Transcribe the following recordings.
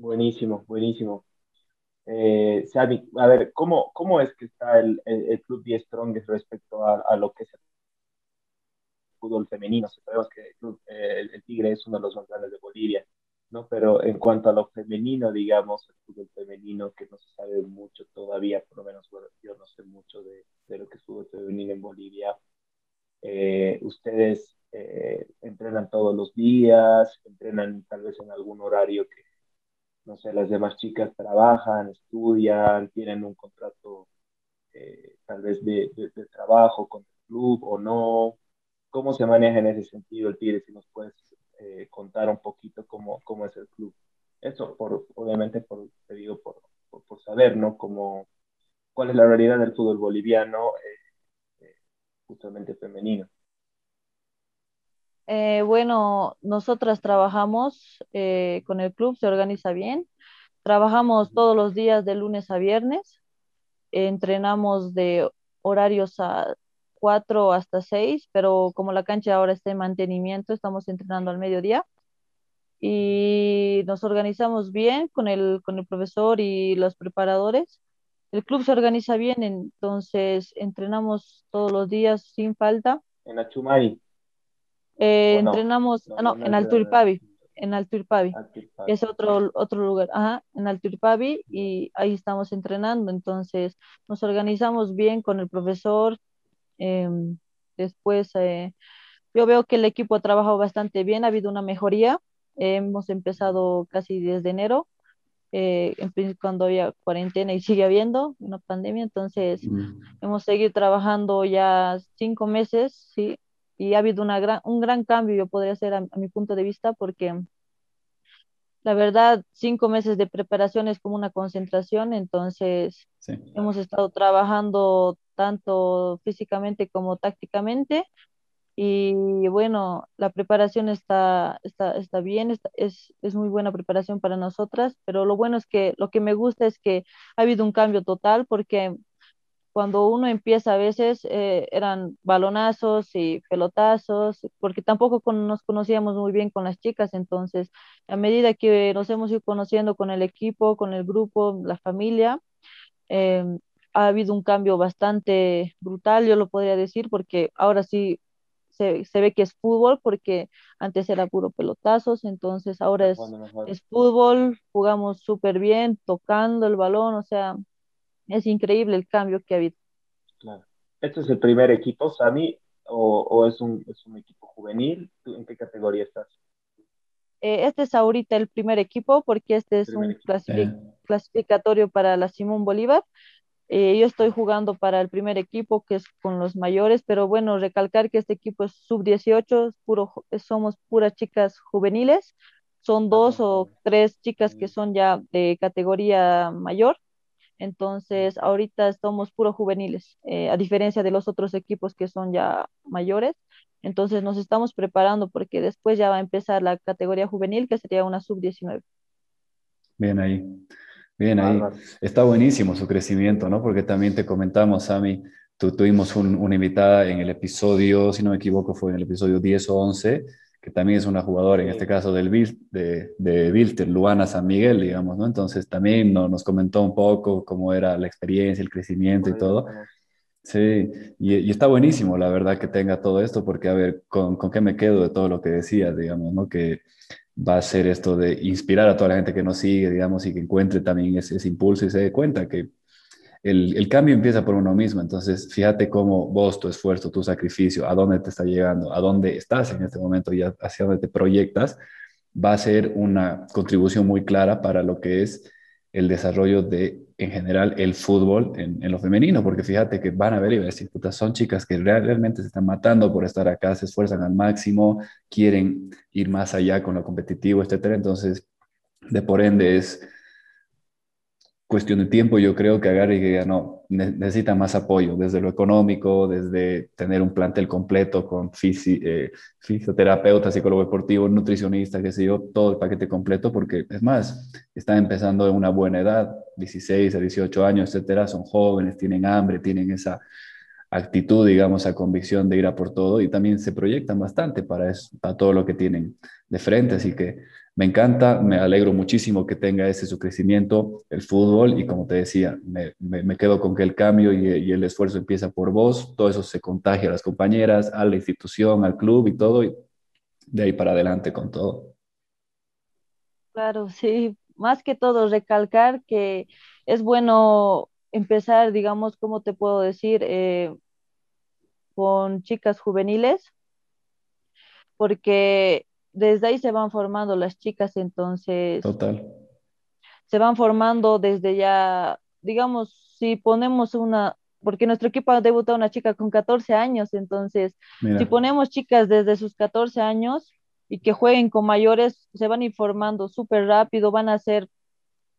Buenísimo, buenísimo. Eh, a ver, ¿cómo, ¿cómo es que está el, el, Club 10 Strong respecto a, a, lo que es el fútbol femenino? Sabemos que eh, el, Tigre es uno de los más grandes de Bolivia, ¿no? Pero en cuanto a lo femenino, digamos, el fútbol femenino, que no se sabe mucho todavía, por lo menos yo no sé mucho de, de lo que es fútbol femenino en Bolivia. Eh, ¿Ustedes eh, entrenan todos los días? ¿Entrenan tal vez en algún horario que, no sé, las demás chicas trabajan, estudian, tienen un contrato tal vez de, de, trabajo con el club o no? ¿Cómo se maneja en ese sentido el Tigre? Si nos puedes eh, contar un poquito cómo, cómo es el club. Eso, por, obviamente, por, te digo, por, por, saber, ¿no? Cómo, cuál es la realidad del fútbol boliviano, eh, eh, justamente femenino. Bueno, nosotras trabajamos con el club, se organiza bien. Trabajamos todos los días de lunes a viernes. entrenamos de horarios a 4 hasta 6, pero como la cancha ahora está en mantenimiento, estamos entrenando al mediodía y nos organizamos bien con el, con el profesor y los preparadores. El club se organiza bien, entonces entrenamos todos los días sin falta. ¿En Achumay? Eh, entrenamos, no, en Alturpavi, en Alturpavi, es otro, otro lugar, ajá, en Alturpavi y ahí estamos entrenando, entonces nos organizamos bien con el profesor, Em, después, eh, yo veo que el equipo ha trabajado bastante bien, ha habido una mejoría. hemos empezado casi desde enero, eh, cuando había cuarentena y sigue habiendo una pandemia, entonces mm. hemos seguido trabajando ya cinco meses, sí, y ha habido una gran, un gran cambio, yo podría ser a, mi punto de vista, porque la verdad, cinco meses de preparación es como una concentración, entonces hemos estado trabajando tanto físicamente como tácticamente. Y bueno, la preparación está, está, está bien, es, es muy buena preparación para nosotras, pero lo bueno es que lo que me gusta es que ha habido un cambio total porque cuando uno empieza a veces eh, eran balonazos y pelotazos, porque tampoco nos conocíamos muy bien con las chicas, entonces a medida que nos hemos ido conociendo con el equipo, con el grupo, la familia, em, ha habido un cambio bastante brutal, yo lo podría decir, porque ahora sí se, ve que es fútbol, porque antes era puro pelotazos, entonces ahora es, es fútbol, jugamos súper bien, tocando el balón, o sea, es increíble el cambio que ha habido. Claro. ¿Este es el primer equipo, Sami, o, o es, un, es un equipo juvenil? ¿En qué categoría estás? Eh, este es ahorita el primer equipo porque este es un clasificatorio para la Simón Bolívar. Eh, yo estoy jugando para el primer equipo, que es con los mayores, pero bueno, recalcar que este equipo es sub-18, puro, somos puras chicas juveniles, son dos o tres chicas que son ya de categoría mayor, entonces ahorita somos puro juveniles, eh, a diferencia de los otros equipos que son ya mayores, entonces nos estamos preparando porque después ya va a empezar la categoría juvenil, que sería una sub-19. Bien ahí. Bien, ahí está buenísimo su crecimiento, ¿no? Porque también te comentamos, Sami, tú, tuvimos una invitada en el episodio, si no me equivoco, fue en el episodio 10 o 11, que también es una jugadora, en este caso del de, de Wilter, Luana San Miguel, digamos, ¿no? Entonces también nos comentó un poco cómo era la experiencia, el crecimiento y todo. Sí, y, está buenísimo, la verdad, que tenga todo esto, porque, a ver, ¿con, ¿con qué me quedo de todo lo que decías, digamos, ¿no? Que va a ser esto de inspirar a toda la gente que nos sigue, digamos, y que encuentre también ese, impulso y se dé cuenta que el, el, cambio empieza por uno mismo. Entonces, fíjate cómo vos, tu esfuerzo, tu sacrificio, a dónde te está llegando, a dónde estás en este momento y hacia dónde te proyectas, va a ser una contribución muy clara para lo que es el desarrollo de, en general, el fútbol en, lo femenino, porque fíjate que van a ver y van a decir, son chicas que realmente se están matando por estar acá, se esfuerzan al máximo, quieren ir más allá con lo competitivo, etcétera. Entonces, de por ende es cuestión de tiempo, yo creo que agarre y diga, no, necesita más apoyo, desde lo económico, desde tener un plantel completo con eh, fisioterapeuta, psicólogo deportivo, nutricionista, qué sé yo, todo el paquete completo, porque es más, están empezando en una buena edad, 16 a 18 años, etcétera, son jóvenes, tienen hambre, tienen esa actitud, digamos, esa convicción de ir a por todo y también se proyectan bastante para, eso, para todo lo que tienen de frente, así que me encanta, me alegro muchísimo que tenga ese su crecimiento, el fútbol, y como te decía, me, me, quedo con que el cambio y, el esfuerzo empieza por vos, todo eso se contagia a las compañeras, a la institución, al club y todo, y de ahí para adelante con todo. Claro, sí, más que todo recalcar que es bueno empezar, digamos, ¿cómo te puedo decir? Eh, con chicas juveniles, porque desde ahí se van formando las chicas, entonces. Total. Se van formando desde ya, digamos, si ponemos una, porque nuestro equipo ha debutado una chica con 14 años, entonces, si ponemos chicas desde sus 14 años y que jueguen con mayores, se van informando súper rápido, van a ser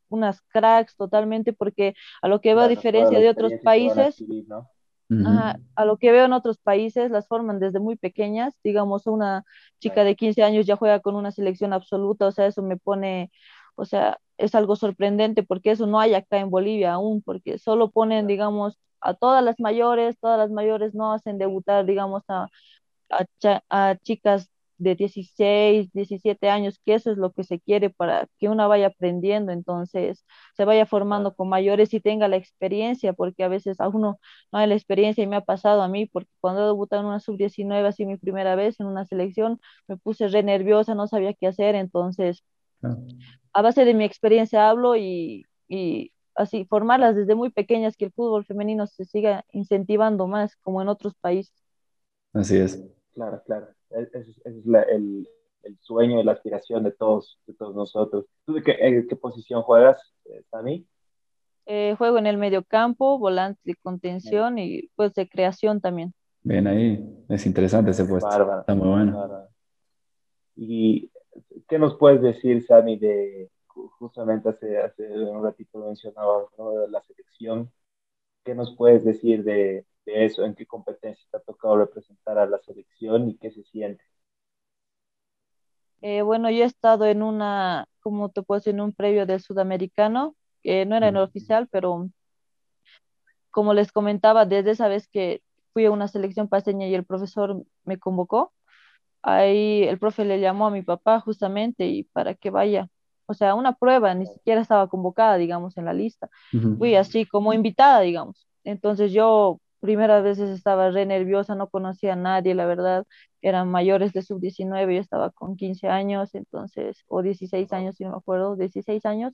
unas cracks totalmente, porque a lo que veo, a diferencia de otros países, a lo que veo en otros países, las forman desde muy pequeñas, digamos, una chica de 15 años ya juega con una selección absoluta, o sea, eso me pone, o sea, es algo sorprendente porque eso no hay acá en Bolivia aún, porque solo ponen, digamos, a todas las mayores, todas las mayores no hacen debutar, digamos, a, a chicas de 16, 17 años, que eso es lo que se quiere para que una vaya aprendiendo, entonces se vaya formando con mayores y tenga la experiencia, porque a veces a uno no hay la experiencia y me ha pasado a mí, porque cuando he debutado en una sub-19, así mi primera vez en una selección, me puse re nerviosa, no sabía qué hacer, entonces a base de mi experiencia hablo y, y así formarlas desde muy pequeñas, que el fútbol femenino se siga incentivando más, como en otros países. Así es. Claro, claro. Ese es, el, el, sueño y la aspiración de todos, de todos nosotros. ¿Tú de qué, qué posición juegas, Sami? Eh, juego en el medio campo, volante de contención y pues de creación también. Bien ahí, es interesante ese puesto. Está muy bueno. ¿Y qué nos puedes decir, Sami, de justamente hace, hace un ratito mencionabas de la selección? ¿Qué nos puedes decir de, de eso, en qué competencia te ha tocado representar a la selección y qué se siente. Eh, bueno, yo he estado en una, como te puedo decir, en un previo del sudamericano, que no era en el oficial, pero como les comentaba, desde esa vez que fui a una selección paseña y el profesor me convocó, ahí el profe le llamó a mi papá justamente y para que vaya, o sea, una prueba, ni siquiera estaba convocada, digamos, en la lista. Fui así como invitada, digamos. Entonces yo primeras veces estaba re nerviosa, no conocía a nadie, la verdad, eran mayores de sub-19, yo estaba con 15 años, entonces, o 16 años, si no me acuerdo, 16 años,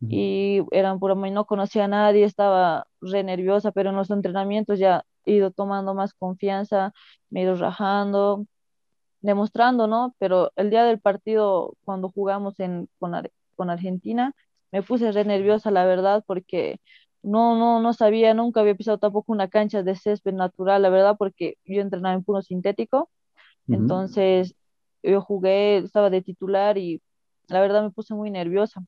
y eran puro, no conocía a nadie, estaba re nerviosa, pero en los entrenamientos ya he ido tomando más confianza, me he ido rajando, demostrando, ¿no? Pero el día del partido, cuando jugamos en, con, con Argentina, me puse re nerviosa, la verdad, porque no, no, no sabía, nunca había pisado tampoco una cancha de césped natural, la verdad, porque yo entrenaba en puro sintético. Entonces, yo jugué, estaba de titular y la verdad me puse muy nerviosa.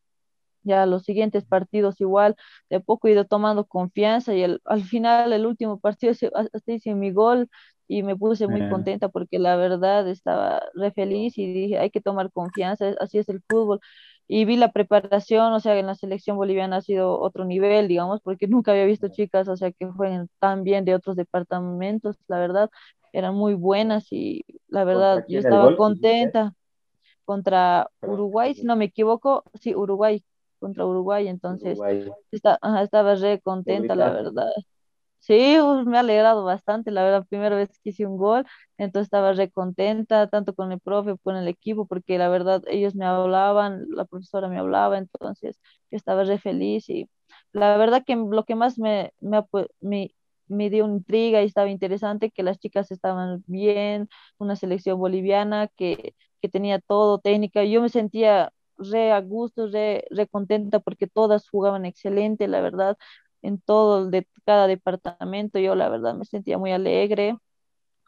Ya los siguientes partidos igual, de poco he ido tomando confianza y el, al final, el último partido, hasta hice mi gol y me puse muy contenta porque la verdad estaba re feliz y dije, hay que tomar confianza, así es el fútbol y vi la preparación, o sea, en la selección boliviana ha sido otro nivel, digamos, porque nunca había visto chicas, o sea, que jueguen tan bien de otros departamentos, la verdad, eran muy buenas y la verdad, yo estaba contenta contra Uruguay, si no me equivoco, sí, Uruguay, contra Uruguay, entonces estaba re contenta, la verdad. Sí, me ha alegrado bastante, la verdad, primera vez que hice un gol, entonces estaba re contenta, tanto con el profe, con el equipo, porque la verdad ellos me hablaban, la profesora me hablaba, entonces yo estaba re feliz y la verdad que lo que más me, me, me, dio intriga y estaba interesante, que las chicas estaban bien, una selección boliviana que, que tenía todo, técnica, yo me sentía re a gusto, re contenta porque todas jugaban excelente, la verdad, en todo de cada departamento. Yo la verdad me sentía muy alegre,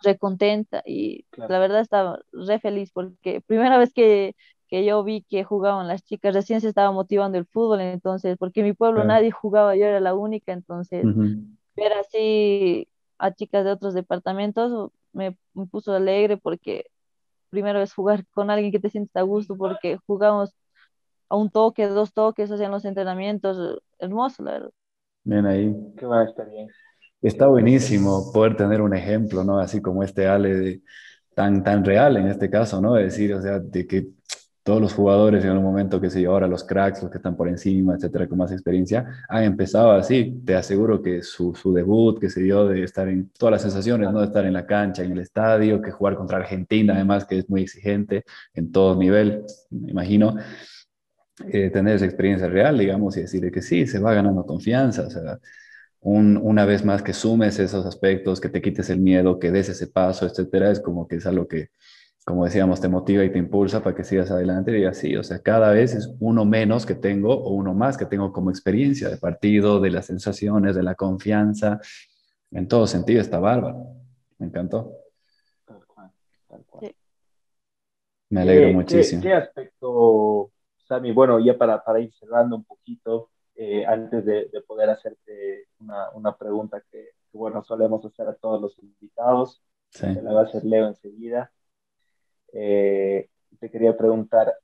re contenta y la verdad estaba re feliz porque primera vez que, que, yo vi que jugaban las chicas, recién se estaba motivando el fútbol, entonces, porque en mi pueblo nadie jugaba, yo era la única, entonces, ver así a chicas de otros departamentos me, me puso alegre porque primero es jugar con alguien que te sientes a gusto porque jugamos a un toque, dos toques, hacían los entrenamientos, hermoso, la verdad. Bien ahí. Qué buena experiencia. Está buenísimo poder tener un ejemplo, ¿no? Así como este Ale de, tan, tan real en este caso, ¿no? Es decir, o sea, de que todos los jugadores en un momento que se ahora los cracks, los que están por encima, etcétera, con más experiencia, han empezado así. Te aseguro que su, su, debut que se dio de estar en todas las sensaciones, ¿no? De estar en la cancha, en el estadio, que jugar contra Argentina, además, que es muy exigente en todo nivel, me imagino. Eh, tener esa experiencia real, digamos, y decirle que sí, se va ganando confianza, o sea, un, una vez más que sumes esos aspectos, que te quites el miedo, que des ese paso, etcétera, es como que es algo que, como decíamos, te motiva y te impulsa para que sigas adelante y digas, sí, o sea, cada vez es uno menos que tengo o uno más que tengo como experiencia de partido, de las sensaciones, de la confianza. En todo sentido está bárbaro. Me encantó. Tal cual, tal cual. Me alegro muchísimo. ¿qué, aspecto, Sami? Bueno, ya para, para ir cerrando un poquito, eh, antes de, poder hacerte una, una pregunta que, bueno, solemos hacer a todos los invitados. Sí. la va a hacer Leo enseguida. Eh, te quería preguntar,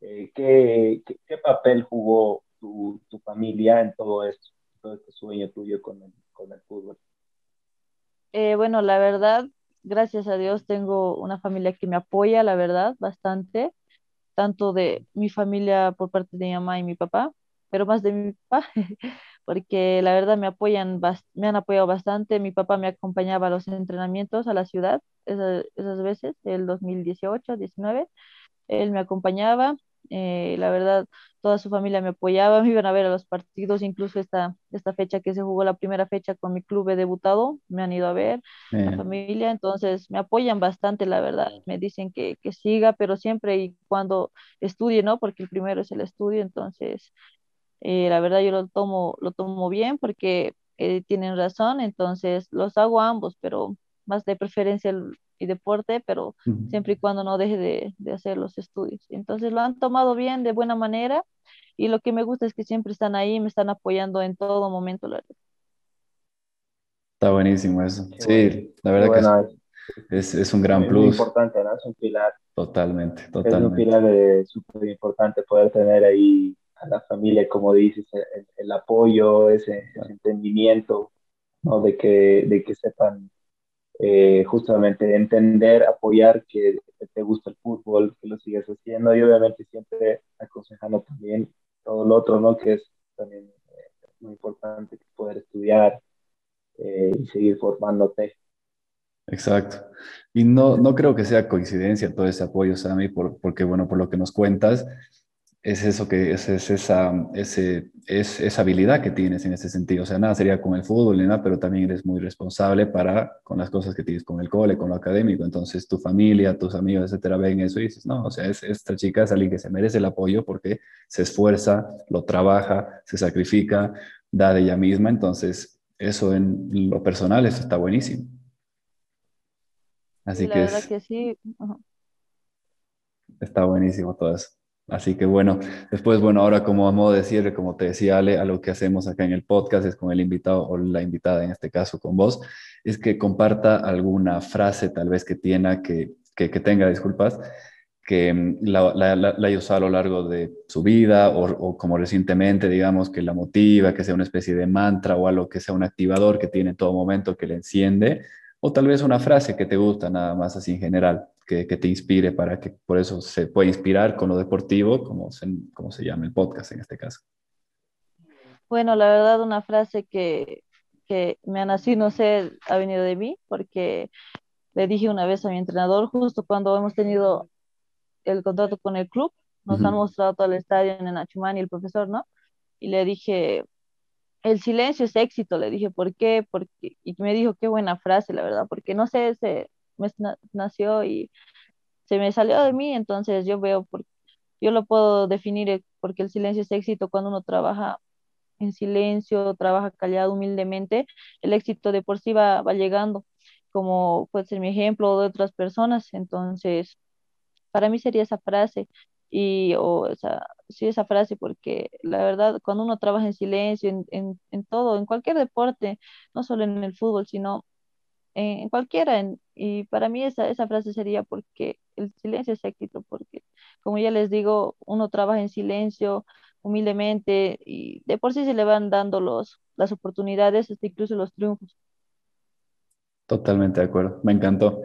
eh, ¿qué, qué, papel jugó tu, tu, familia en todo esto, todo este sueño tuyo con el, con el fútbol? Eh, bueno, la verdad, gracias a Dios tengo una familia que me apoya, la verdad, bastante, tanto de mi familia por parte de mi mamá y mi papá, pero más de mi papá, porque la verdad me apoyan, me han apoyado bastante. Mi papá me acompañaba a los entrenamientos a la ciudad esas, esas veces, el 2018, 19. Él me acompañaba, eh, la verdad, toda su familia me apoyaba, me iban a ver a los partidos, incluso esta, esta fecha que se jugó la primera fecha con mi club he debutado, me han ido a ver, la familia, entonces me apoyan bastante, la verdad, me dicen que, que siga, pero siempre y cuando estudie, ¿no? Porque el primero es el estudio, entonces eh, la verdad yo lo tomo, lo tomo bien porque eh, tienen razón, entonces los hago ambos, pero más de preferencia el, deporte, pero siempre y cuando no deje de, de, hacer los estudios. Entonces lo han tomado bien, de buena manera, y lo que me gusta es que siempre están ahí, me están apoyando en todo momento, la verdad. Está buenísimo eso. sí, la verdad que es, es, un gran plus. Es importante, ¿no? Es un pilar. Totalmente, totalmente. Es un pilar súper importante poder tener ahí a la familia, como dices, el, apoyo, ese, entendimiento, ¿no? de, que, de que sepan eh, justamente entender, apoyar que, te gusta el fútbol, que lo sigues haciendo y obviamente siempre aconsejando también todo lo otro, ¿no? que es también eh, muy importante poder estudiar eh, y seguir formándote. Exacto. Y no, no creo que sea coincidencia todo ese apoyo, Sammy, por, porque, bueno, por lo que nos cuentas, es eso que es, es esa, ese, es esa habilidad que tienes en ese sentido. O sea, nada sería con el fútbol ni nada, pero también eres muy responsable para con las cosas que tienes con el cole, con lo académico. Entonces, tu familia, tus amigos, etcétera, ven eso y dices, no, o sea, es, esta chica es alguien que se merece el apoyo porque se esfuerza, lo trabaja, se sacrifica, da de ella misma. Entonces, eso en lo personal, eso está buenísimo. Así que, que sí. Está buenísimo todo eso. Así que bueno, después, bueno, ahora como a modo de cierre, como te decía Ale, a lo que hacemos acá en el podcast es con el invitado o la invitada, en este caso con vos, es que comparta alguna frase tal vez que tenga, que, que, tenga, disculpas, que mm, la, la, la, haya usado a lo largo de su vida o, o, como recientemente, digamos, que la motiva, que sea una especie de mantra o algo que sea un activador que tiene en todo momento que le enciende, o tal vez una frase que te gusta nada más así en general que, te inspire para que por eso se pueda inspirar con lo deportivo, como se, como se llama el podcast en este caso. Bueno, la verdad, una frase que, que me ha nacido, no sé, ha venido de mí, porque le dije una vez a mi entrenador, justo cuando hemos tenido el contrato con el club, nos han mostrado todo el estadio en Achumani, el profesor, ¿no? Y le dije, el silencio es éxito, le dije, ¿por qué? Porque, y me dijo, qué buena frase, la verdad, porque no sé, se, me nació y se me salió de mí, entonces yo veo, por, yo lo puedo definir eh, porque el silencio es éxito cuando uno trabaja en silencio, trabaja callado, humildemente, el éxito de por sí va, va llegando, como puede ser mi ejemplo de otras personas, entonces para mí sería esa frase y o esa, sí esa frase porque la verdad cuando uno trabaja en silencio en, en, en todo, en cualquier deporte, no solo en el fútbol, sino en cualquiera. y para mí esa, esa frase sería porque el silencio es éxito, porque como ya les digo, uno trabaja en silencio, humildemente, y de por sí se le van dando los, las oportunidades, hasta incluso los triunfos. Totalmente de acuerdo, me encantó.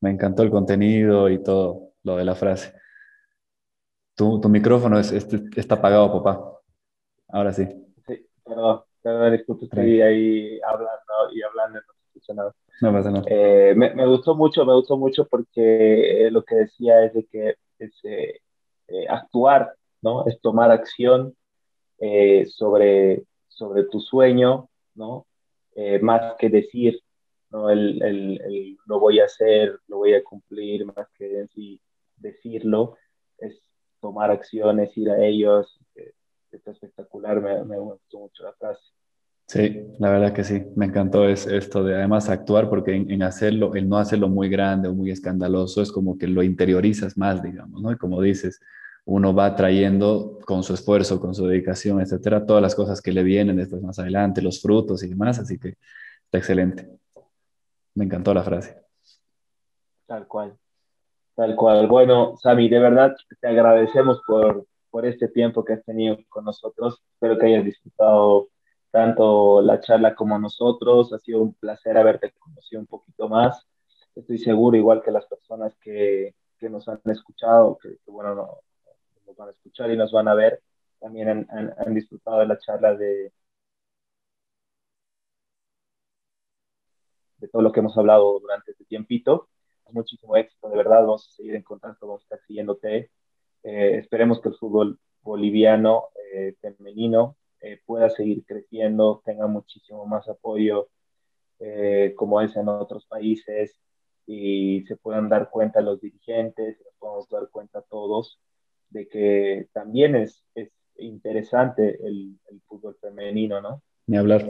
Me encantó el contenido y todo lo de la frase. Tu, tu micrófono es, está apagado, papá. Ahora sí. Sí, perdón, perdón, estoy ahí hablando y hablando, no No pasa nada. Eh, me, me, gustó mucho, me gustó mucho porque lo que decía es de que es, eh, actuar, ¿no? Es tomar acción sobre, sobre tu sueño, ¿no? más que decir, ¿no? El, el, el, lo voy a hacer, lo voy a cumplir, más que decirlo, es tomar acciones, ir a ellos. Está espectacular, me, me gustó mucho la frase. Sí, la verdad que sí, me encantó es, esto de además actuar, porque en, hacerlo, el no hacerlo muy grande o muy escandaloso es como que lo interiorizas más, digamos, ¿no? Y como dices, uno va trayendo con su esfuerzo, con su dedicación, etcétera, todas las cosas que le vienen después más adelante, los frutos y demás, así que está excelente. Me encantó la frase. Tal cual. Tal cual. Bueno, Sami, de verdad te agradecemos por, por este tiempo que has tenido con nosotros. Espero que hayas disfrutado tanto la charla como nosotros. Ha sido un placer haberte conocido un poquito más. Estoy seguro, igual que las personas que, que nos han escuchado, que, bueno, no, nos van a escuchar y nos van a ver, también han, han disfrutado de la charla de, de todo lo que hemos hablado durante este tiempito. Muchísimo éxito, de verdad, vamos a seguir en contacto, vamos a estar siguiéndote. Eh, esperemos que el fútbol boliviano eh, femenino pueda seguir creciendo, tenga muchísimo más apoyo como es en otros países y se puedan dar cuenta los dirigentes, nos podamos dar cuenta todos de que también es, es interesante el, el fútbol femenino, ¿no? Ni hablar.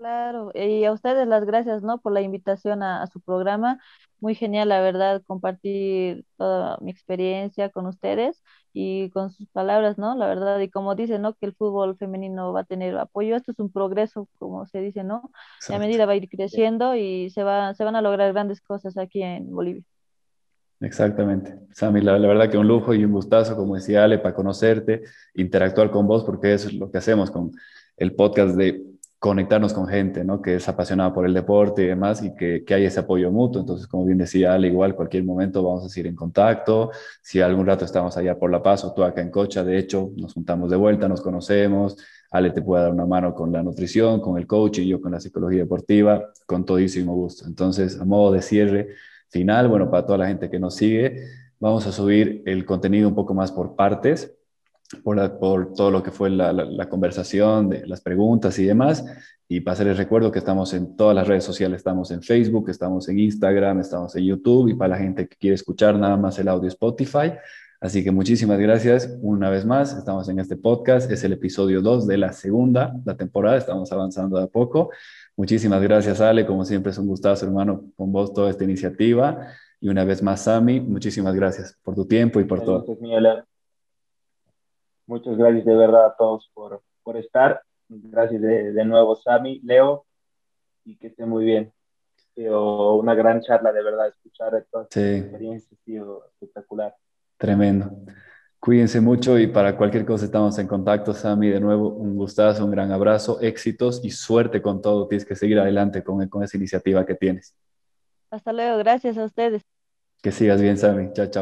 Claro, y a ustedes las gracias, ¿no? Por la invitación a, su programa. Muy genial, la verdad, compartir toda mi experiencia con ustedes y con sus palabras, ¿no? La verdad, y como dicen, ¿no? Que el fútbol femenino va a tener apoyo. Esto es un progreso, como se dice, ¿no? Y a medida va a ir creciendo y se, va, se van a lograr grandes cosas aquí en Bolivia. Exactamente. Sammy, la, la, verdad que un lujo y un gustazo, como decía Ale, para conocerte, interactuar con vos, porque eso es lo que hacemos con el podcast de conectarnos con gente, ¿no? Que es apasionada por el deporte y demás y que, hay ese apoyo mutuo. Entonces, como bien decía al igual cualquier momento vamos a seguir en contacto. Si algún rato estamos allá por La Paz o tú acá en Cocha, de hecho, nos juntamos de vuelta, nos conocemos. Ale te puede dar una mano con la nutrición, con el coaching, yo con la psicología deportiva, con todísimo gusto. Entonces, a modo de cierre final, bueno, para toda la gente que nos sigue, vamos a subir el contenido un poco más por partes por, por, todo lo que fue la, la, conversación, de las preguntas y demás. Y para hacerles recuerdo que estamos en todas las redes sociales, estamos en Facebook, estamos en Instagram, estamos en YouTube y para la gente que quiere escuchar nada más el audio Spotify. Así que muchísimas gracias una vez más. Estamos en este podcast. Es el episodio 2 de la segunda la temporada. Estamos avanzando de a poco. Muchísimas gracias, Ale. Como siempre, es un gustazo, hermano, con vos toda esta iniciativa. Y una vez más, Sami, muchísimas gracias por tu tiempo y por todo. Muchas gracias de verdad a todos por, por estar. Gracias de, de, nuevo, Sami, Leo, y que esté muy bien. sido una gran charla, de verdad, escuchar toda sí. experiencia ha sido espectacular. Tremendo. Cuídense mucho y para cualquier cosa estamos en contacto, Sami. De nuevo, un gustazo, un gran abrazo, éxitos y suerte con todo. Tienes que seguir adelante con, con esa iniciativa que tienes. Hasta luego, gracias a ustedes. Que sigas bien, Sami. Chao, chao.